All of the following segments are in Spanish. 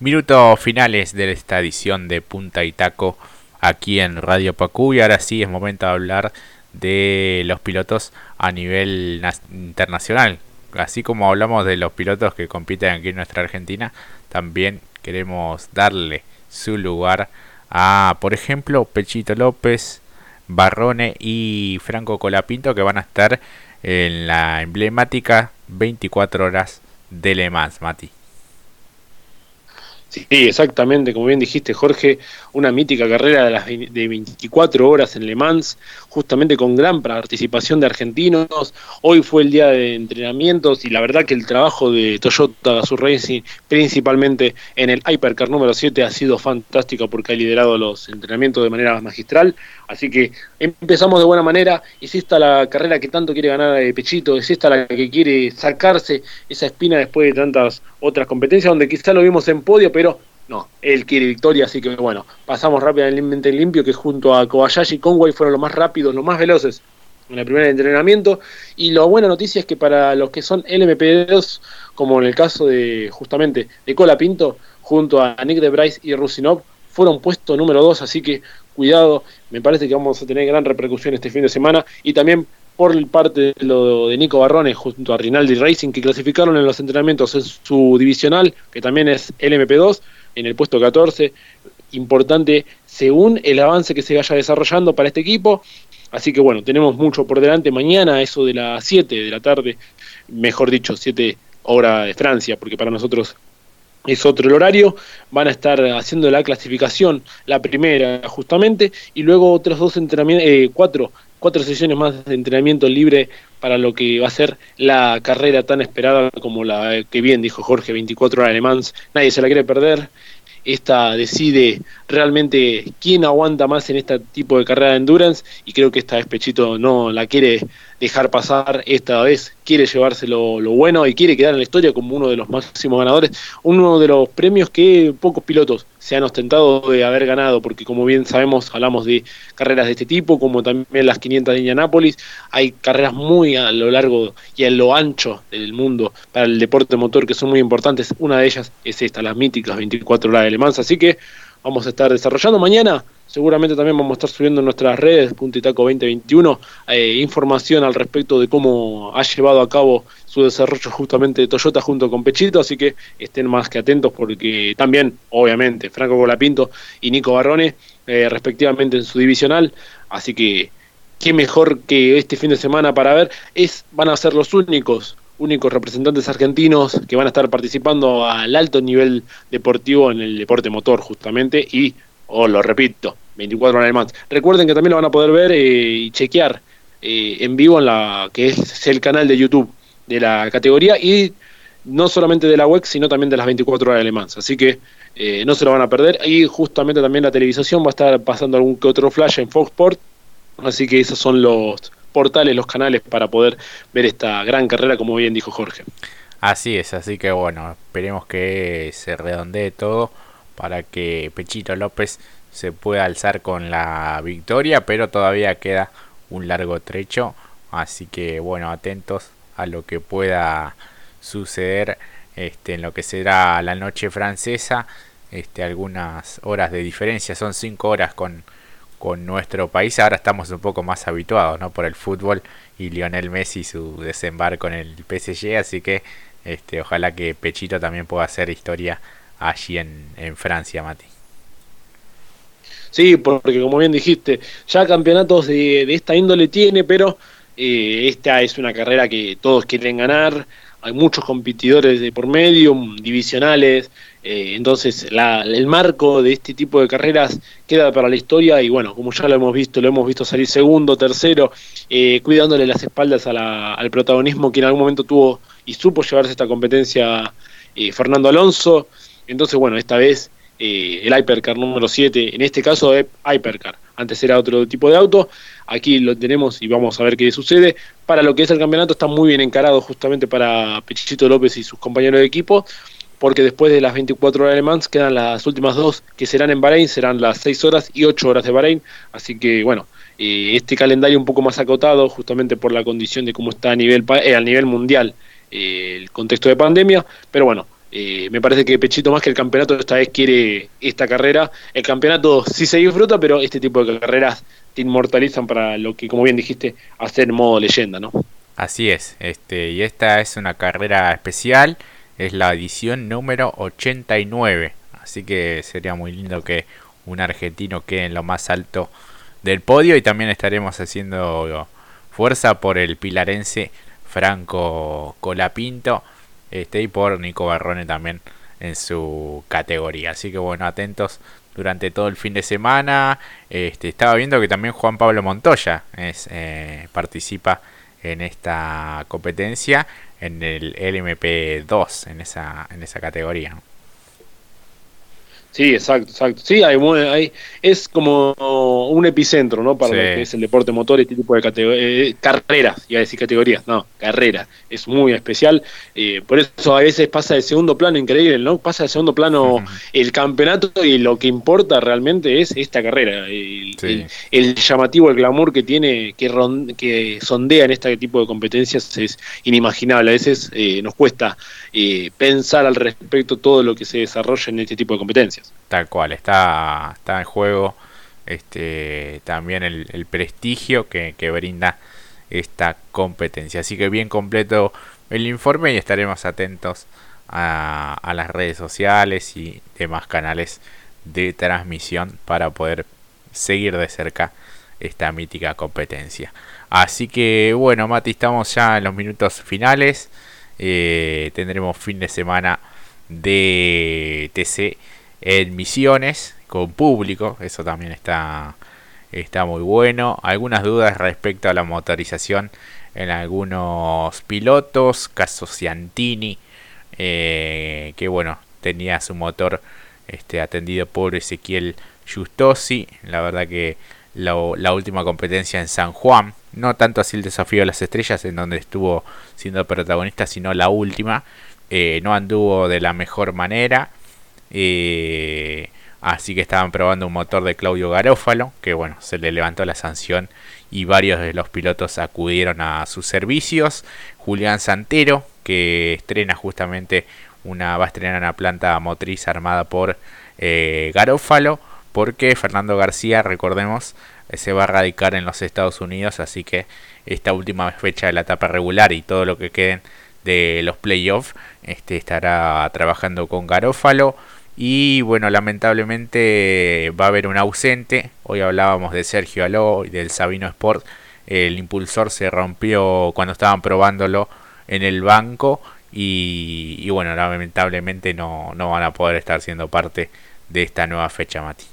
Minutos finales de esta edición de Punta y Taco aquí en Radio Pacú y ahora sí es momento de hablar de los pilotos a nivel internacional. Así como hablamos de los pilotos que compiten aquí en nuestra Argentina, también queremos darle su lugar a, por ejemplo, Pechito López, Barrone y Franco Colapinto que van a estar en la emblemática 24 horas de Le Mans, Mati. Sí, exactamente, como bien dijiste Jorge, una mítica carrera de, las de 24 horas en Le Mans, justamente con gran participación de argentinos. Hoy fue el día de entrenamientos y la verdad que el trabajo de Toyota Gazoo Racing, principalmente en el Hypercar número 7, ha sido fantástico porque ha liderado los entrenamientos de manera magistral. Así que empezamos de buena manera. Es esta la carrera que tanto quiere ganar de Pechito, es esta la que quiere sacarse esa espina después de tantas otras competencias, donde quizá lo vimos en podio, pero no, él quiere victoria, así que bueno, pasamos rápidamente limpio, que junto a Kobayashi y Conway fueron los más rápidos, los más veloces en el primer entrenamiento. Y la buena noticia es que para los que son LMP2, como en el caso de justamente de Cola Pinto, junto a Nick de Bryce y Rusinov, fueron puesto número 2, así que cuidado, me parece que vamos a tener gran repercusión este fin de semana. Y también por parte de lo de Nico Barrones junto a Rinaldi Racing, que clasificaron en los entrenamientos en su divisional, que también es LMP2, en el puesto 14. Importante según el avance que se vaya desarrollando para este equipo. Así que bueno, tenemos mucho por delante mañana, eso de las 7 de la tarde, mejor dicho, 7 hora de Francia, porque para nosotros es otro el horario, van a estar haciendo la clasificación, la primera justamente, y luego otros dos entrenamientos, eh, cuatro cuatro sesiones más de entrenamiento libre para lo que va a ser la carrera tan esperada como la que bien dijo Jorge, 24 horas alemán, nadie se la quiere perder. Esta decide realmente quién aguanta más en este tipo de carrera de endurance y creo que esta vez Pechito no la quiere dejar pasar esta vez, quiere llevarse lo, bueno y quiere quedar en la historia como uno de los máximos ganadores, uno de los premios que pocos pilotos se han ostentado de haber ganado, porque como bien sabemos, hablamos de carreras de este tipo, como también las 500 de Indianápolis, hay carreras muy a lo largo y a lo ancho del mundo para el deporte motor que son muy importantes, una de ellas es esta, las míticas 24 horas de Le Mans, así que vamos a estar desarrollando. Mañana Seguramente también vamos a estar subiendo en nuestras redes, Puntitaco 2021, eh, información al respecto de cómo ha llevado a cabo su desarrollo justamente de Toyota junto con Pechito, así que estén más que atentos porque también, obviamente, Franco Colapinto y Nico Barrone, eh, respectivamente en su divisional, así que qué mejor que este fin de semana para ver, es van a ser los únicos únicos representantes argentinos que van a estar participando al alto nivel deportivo en el deporte motor justamente y o lo repito, 24 horas más. Recuerden que también lo van a poder ver eh, y chequear eh, en vivo en la que es el canal de YouTube de la categoría y no solamente de la web, sino también de las 24 horas alemán. Así que eh, no se lo van a perder. Y justamente también la televisión va a estar pasando algún que otro flash en Fox Sport. Así que esos son los portales, los canales para poder ver esta gran carrera, como bien dijo Jorge. Así es, así que bueno, esperemos que se redondee todo para que Pechito López se pueda alzar con la victoria, pero todavía queda un largo trecho, así que bueno, atentos a lo que pueda suceder este, en lo que será la noche francesa, este, algunas horas de diferencia, son cinco horas con, con nuestro país, ahora estamos un poco más habituados ¿no? por el fútbol y Lionel Messi su desembarco en el PSG, así que este, ojalá que Pechito también pueda hacer historia allí en, en Francia, Mati. Sí, porque como bien dijiste, ya campeonatos de, esta índole tiene, pero eh, esta es una carrera que todos quieren ganar, hay muchos competidores de por medio, divisionales, eh, entonces el marco de este tipo de carreras queda para la historia y bueno, como ya lo hemos visto, lo hemos visto salir segundo, tercero, eh, cuidándole las espaldas al protagonismo que en algún momento tuvo y supo llevarse esta competencia Fernando Alonso. Entonces, bueno, esta vez eh, el Hypercar número 7, en este caso es Hypercar, antes era otro tipo de auto, aquí lo tenemos y vamos a ver qué sucede. Para lo que es el campeonato está muy bien encarado justamente para Pechito López y sus compañeros de equipo, porque después de las 24 horas de Le quedan las últimas dos que serán en Bahrein, serán las 6 horas y 8 horas de Bahrein, así que bueno, eh, este calendario un poco más acotado justamente por la condición de cómo está a nivel, eh, a nivel mundial el contexto de pandemia, pero bueno, Eh, me parece que Pechito más que el campeonato esta vez quiere esta carrera. El campeonato sí se disfruta, pero este tipo de carreras te inmortalizan para lo que, como bien dijiste, hacer modo leyenda, ¿no? Así es, este, y esta es una carrera especial, es la edición número 89, así que sería muy lindo que un argentino quede en lo más alto del podio y también estaremos haciendo fuerza por el pilarense Franco Colapinto este, y por Nico Barrone también en su categoría. Así que bueno, atentos durante todo el fin de semana. Este, estaba viendo que también Juan Pablo Montoya es, eh, participa en esta competencia en el LMP2, en esa, en esa categoría. Sí, exacto, exacto. Sí, hay, hay, es como un epicentro, ¿no? Para lo que es el deporte motor, este tipo de eh, carreras, iba a decir categorías, no, carreras. Es muy especial. Eh, por eso a veces pasa de segundo plano, increíble, ¿no? Pasa de segundo plano el campeonato y lo que importa realmente es esta carrera. El, llamativo, el glamour que tiene, que, que sondea en este tipo de competencias es inimaginable. A veces eh, nos cuesta pensar al respecto todo lo que se desarrolla en este tipo de competencias. Tal cual, está, está en juego este, también el, prestigio que, brinda esta competencia. Así que bien completo el informe y estaremos atentos a, a, las redes sociales y demás canales de transmisión para poder seguir de cerca esta mítica competencia. Así que bueno, Mati, estamos ya en los minutos finales. Eh, tendremos fin de semana de TC en Misiones con público, eso también está, está muy bueno. Algunas dudas respecto a la motorización en algunos pilotos, caso Ciantini, eh, que bueno, tenía su motor este, atendido por Ezequiel Justosi, la verdad que la, última competencia en San Juan, no tanto así el desafío de las estrellas en donde estuvo siendo protagonista, sino la última, eh, no anduvo de la mejor manera eh, así que estaban probando un motor de Claudio Garófalo, que bueno, se le levantó la sanción y varios de los pilotos acudieron a sus servicios. Julián Santero, que estrena justamente una, va a estrenar una planta motriz armada por eh, Garófalo, porque Fernando García, recordemos, eh, se va a radicar en los Estados Unidos, así que esta última fecha de la etapa regular y todo lo que queden de los playoffs, este, estará trabajando con Garófalo. Y bueno, lamentablemente va a haber un ausente. Hoy hablábamos de Sergio Aló y del Sabino Sport. El impulsor se rompió cuando estaban probándolo en el banco. Y, bueno, lamentablemente no, no van a poder estar siendo parte de esta nueva fecha, Mati.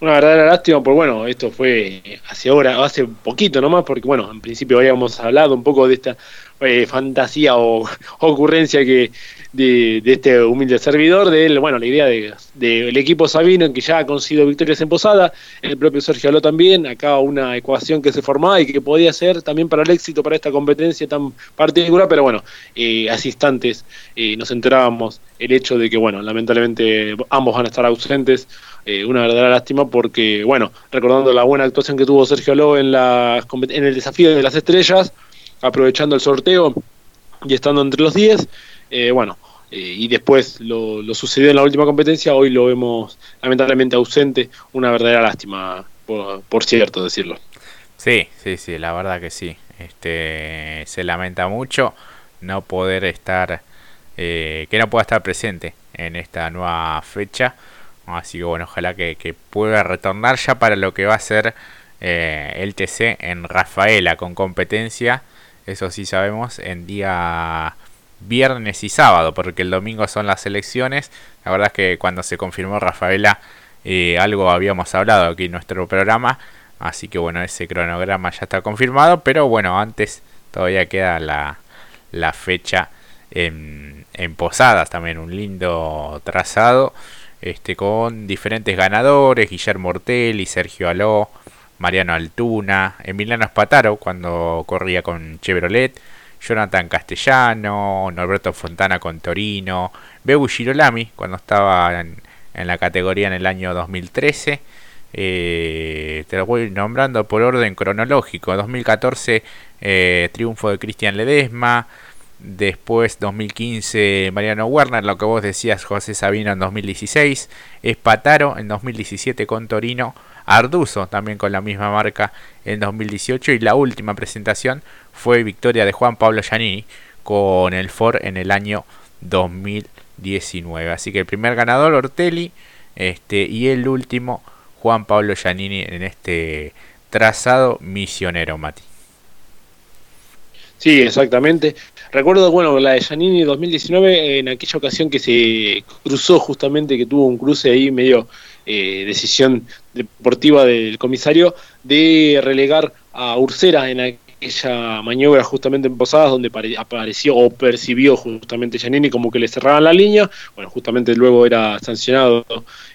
Una verdadera lástima, pues bueno, esto fue hace ahora, hace poquito nomás, porque bueno, en principio habíamos hablado un poco de esta eh, fantasía o ocurrencia que de, este humilde servidor, de él, bueno, la idea del de, equipo Sabino, que ya ha conseguido victorias en Posada, el propio Sergio Aló también, acá una ecuación que se formaba y que podía ser también para el éxito para esta competencia tan particular, pero bueno, eh, instantes eh, nos enterábamos el hecho de que, bueno, lamentablemente ambos van a estar ausentes, eh, una verdadera lástima porque, bueno, recordando la buena actuación que tuvo Sergio Aló en, en el desafío de las estrellas, aprovechando el sorteo y estando entre los 10, eh, bueno, eh, y después lo, sucedió en la última competencia, hoy lo vemos lamentablemente ausente, una verdadera lástima, por, cierto decirlo. Sí, sí, sí, la verdad que sí. Este, se lamenta mucho no poder estar, eh, que no pueda estar presente en esta nueva fecha. Así que bueno, ojalá que, que pueda retornar ya para lo que va a ser el TC en Rafaela con competencia. Eso sí sabemos, en día viernes y sábado, porque el domingo son las elecciones. La verdad es que cuando se confirmó Rafaela, eh, algo habíamos hablado aquí en nuestro programa. Así que bueno, ese cronograma ya está confirmado. Pero bueno, antes todavía queda la, la fecha en, en, Posadas, también un lindo trazado. Este, con diferentes ganadores, Guillermo Ortel y Sergio Aló, Mariano Altuna, Emiliano Spataro cuando corría con Chevrolet, Jonathan Castellano, Norberto Fontana con Torino, Bebu Girolami cuando estaba en, la categoría en el año 2013. Eh, te lo voy nombrando por orden cronológico. 2014, eh, triunfo de Cristian Ledesma. Después 2015 Mariano Werner, lo que vos decías José Sabino en 2016. Espataro en 2017 con Torino. Arduzo también con la misma marca en 2018. Y la última presentación fue victoria de Juan Pablo Giannini con el Ford en el año 2019. Así que el primer ganador Ortelli este, y el último Juan Pablo Giannini en este trazado misionero, Mati. Sí, exactamente. Recuerdo, bueno, la de Giannini 2019, en aquella ocasión que se cruzó justamente, que tuvo un cruce ahí medio eh, decisión deportiva del comisario, de relegar a Ursera en aquella maniobra justamente en Posadas, donde apareció o percibió justamente Giannini como que le cerraban la línea. Bueno, justamente luego era sancionado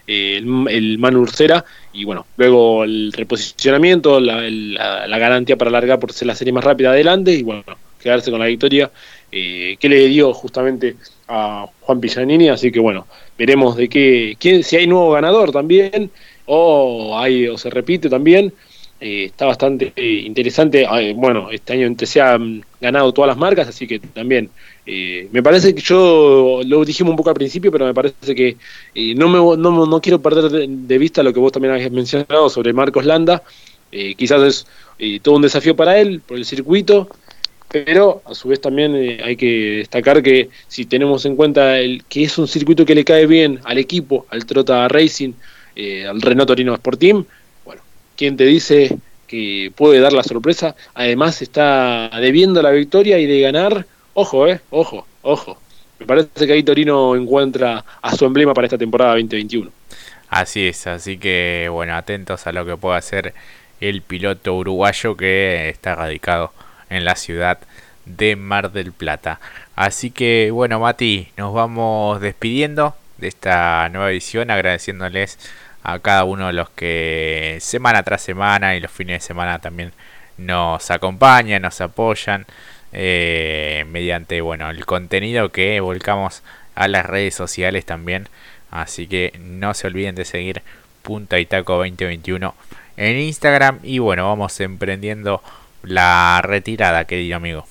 eh, el, el, Manu Ursera y bueno, luego el reposicionamiento, la, la, garantía para alargar por ser la serie más rápida adelante y bueno, quedarse con la victoria eh, que le dio justamente a Juan Pillanini, así que bueno, veremos de qué, quién, si hay nuevo ganador también o hay o se repite también. Eh, está bastante interesante. Bueno, este año se han ganado todas las marcas, así que también eh, me parece que yo lo dijimos un poco al principio, pero me parece que eh, no, me, no, no, quiero perder de, vista lo que vos también habías mencionado sobre Marcos Landa. Eh, quizás es todo un desafío para él por el circuito, pero a su vez también hay que destacar que si tenemos en cuenta el, que es un circuito que le cae bien al equipo, al Trota Racing, al Renault Torino Sport Team, bueno, ¿quién te dice que puede dar la sorpresa? Además está debiendo la victoria y de ganar Ojo, eh, ojo, ojo. Me parece que ahí Torino encuentra a su emblema para esta temporada 2021. Así es, así que bueno, atentos a lo que pueda hacer el piloto uruguayo que está radicado en la ciudad de Mar del Plata. Así que bueno, Mati, nos vamos despidiendo de esta nueva edición, agradeciéndoles a cada uno de los que semana tras semana y los fines de semana también nos acompañan, nos apoyan. Eh, mediante bueno el contenido que volcamos a las redes sociales también así que no se olviden de seguir punta y taco 2021 en Instagram y bueno vamos emprendiendo la retirada querido amigo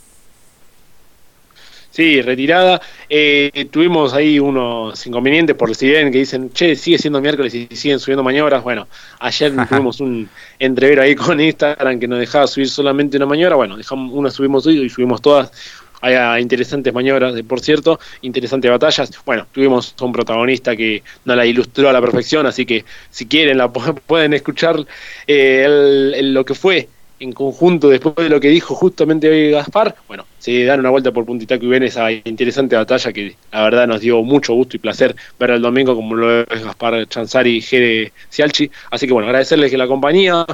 Sí, retirada. Eh, tuvimos ahí unos inconvenientes por si ven que dicen, che, sigue siendo miércoles y siguen subiendo maniobras. Bueno, ayer tuvimos un entrevero ahí con Instagram que nos dejaba subir solamente una maniobra. Bueno, dejamos una subimos hoy y subimos todas. Hay interesantes maniobras, por cierto, interesantes batallas. Bueno, tuvimos un protagonista que nos la ilustró a la perfección, así que si quieren la pueden escuchar eh, lo que fue en conjunto después de lo que dijo justamente hoy Gaspar, bueno, se dan una vuelta por Puntitaco y ven esa interesante batalla que la verdad nos dio mucho gusto y placer ver el domingo como lo es Gaspar Chanzari y Jere Cialchi. Así que bueno, agradecerles que la compañía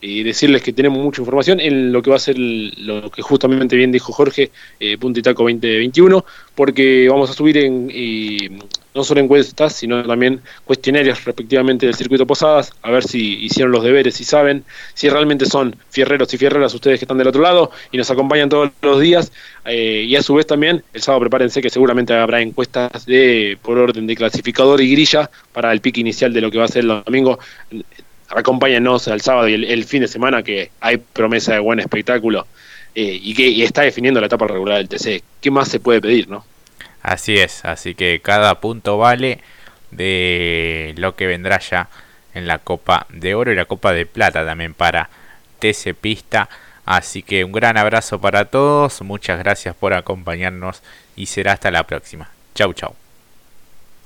y decirles que tenemos mucha información en lo que va a ser lo que justamente bien dijo Jorge, eh, Puntitaco 2021, porque vamos a subir en, no solo encuestas, sino también cuestionarios respectivamente del circuito Posadas, a ver si hicieron los deberes, si saben, si realmente son fierreros y fierreras ustedes que están del otro lado y nos acompañan todos los días. Eh, y a su vez también, el sábado prepárense que seguramente habrá encuestas de por orden de clasificador y grilla para el pique inicial de lo que va a ser el domingo. Acompáñenos al sábado y el, fin de semana que hay promesa de buen espectáculo. Eh, y que y está definiendo la etapa regular del TC. ¿Qué más se puede pedir, no? Así es, así que cada punto vale de lo que vendrá ya en la Copa de Oro y la Copa de Plata también para TC Pista. Así que un gran abrazo para todos, muchas gracias por acompañarnos y será hasta la próxima. Chau chau.